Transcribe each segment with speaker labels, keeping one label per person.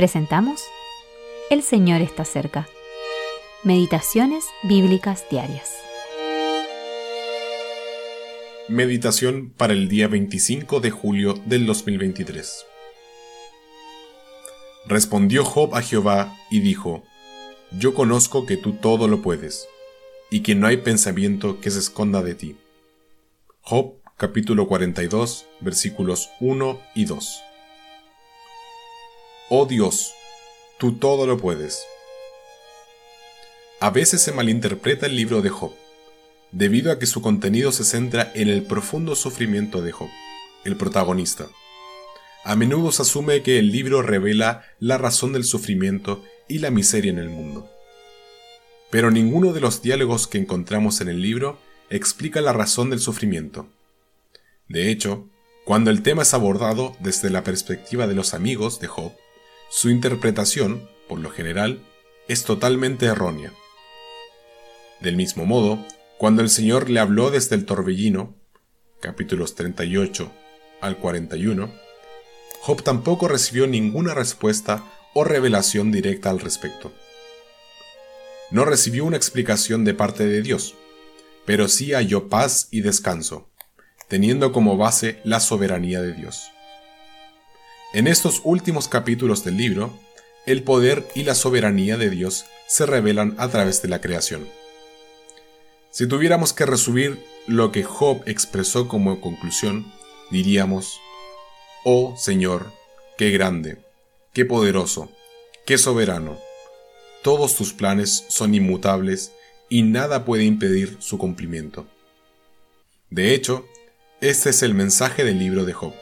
Speaker 1: Presentamos El Señor está cerca. Meditaciones Bíblicas Diarias.
Speaker 2: Meditación para el día 25 de julio del 2023. Respondió Job a Jehová y dijo, Yo conozco que tú todo lo puedes, y que no hay pensamiento que se esconda de ti. Job capítulo 42 versículos 1 y 2. Oh Dios, tú todo lo puedes. A veces se malinterpreta el libro de Job, debido a que su contenido se centra en el profundo sufrimiento de Job, el protagonista. A menudo se asume que el libro revela la razón del sufrimiento y la miseria en el mundo. Pero ninguno de los diálogos que encontramos en el libro explica la razón del sufrimiento. De hecho, cuando el tema es abordado desde la perspectiva de los amigos de Job, su interpretación, por lo general, es totalmente errónea. Del mismo modo, cuando el Señor le habló desde el torbellino, capítulos 38 al 41, Job tampoco recibió ninguna respuesta o revelación directa al respecto. No recibió una explicación de parte de Dios, pero sí halló paz y descanso, teniendo como base la soberanía de Dios. En estos últimos capítulos del libro, el poder y la soberanía de Dios se revelan a través de la creación. Si tuviéramos que resumir lo que Job expresó como conclusión, diríamos, Oh Señor, qué grande, qué poderoso, qué soberano. Todos tus planes son inmutables y nada puede impedir su cumplimiento. De hecho, este es el mensaje del libro de Job.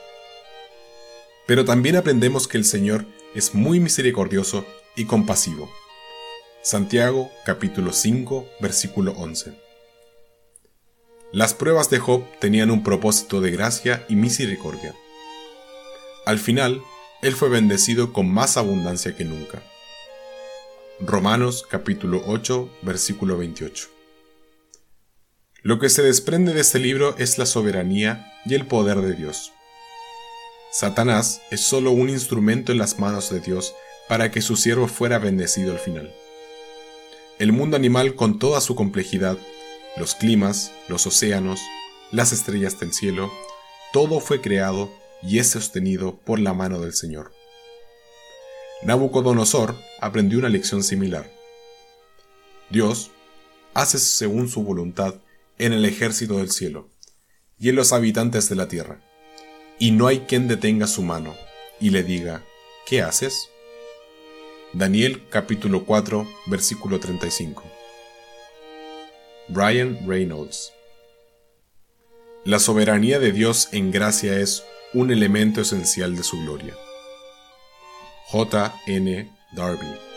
Speaker 2: Pero también aprendemos que el Señor es muy misericordioso y compasivo. Santiago capítulo 5 versículo 11. Las pruebas de Job tenían un propósito de gracia y misericordia. Al final, él fue bendecido con más abundancia que nunca. Romanos capítulo 8 versículo 28. Lo que se desprende de este libro es la soberanía y el poder de Dios. Satanás es solo un instrumento en las manos de Dios para que su siervo fuera bendecido al final. El mundo animal con toda su complejidad, los climas, los océanos, las estrellas del cielo, todo fue creado y es sostenido por la mano del Señor. Nabucodonosor aprendió una lección similar. Dios hace según su voluntad en el ejército del cielo y en los habitantes de la tierra y no hay quien detenga su mano y le diga, ¿qué haces? Daniel capítulo 4 versículo 35. Brian Reynolds La soberanía de Dios en gracia es un elemento esencial de su gloria. J. N. Darby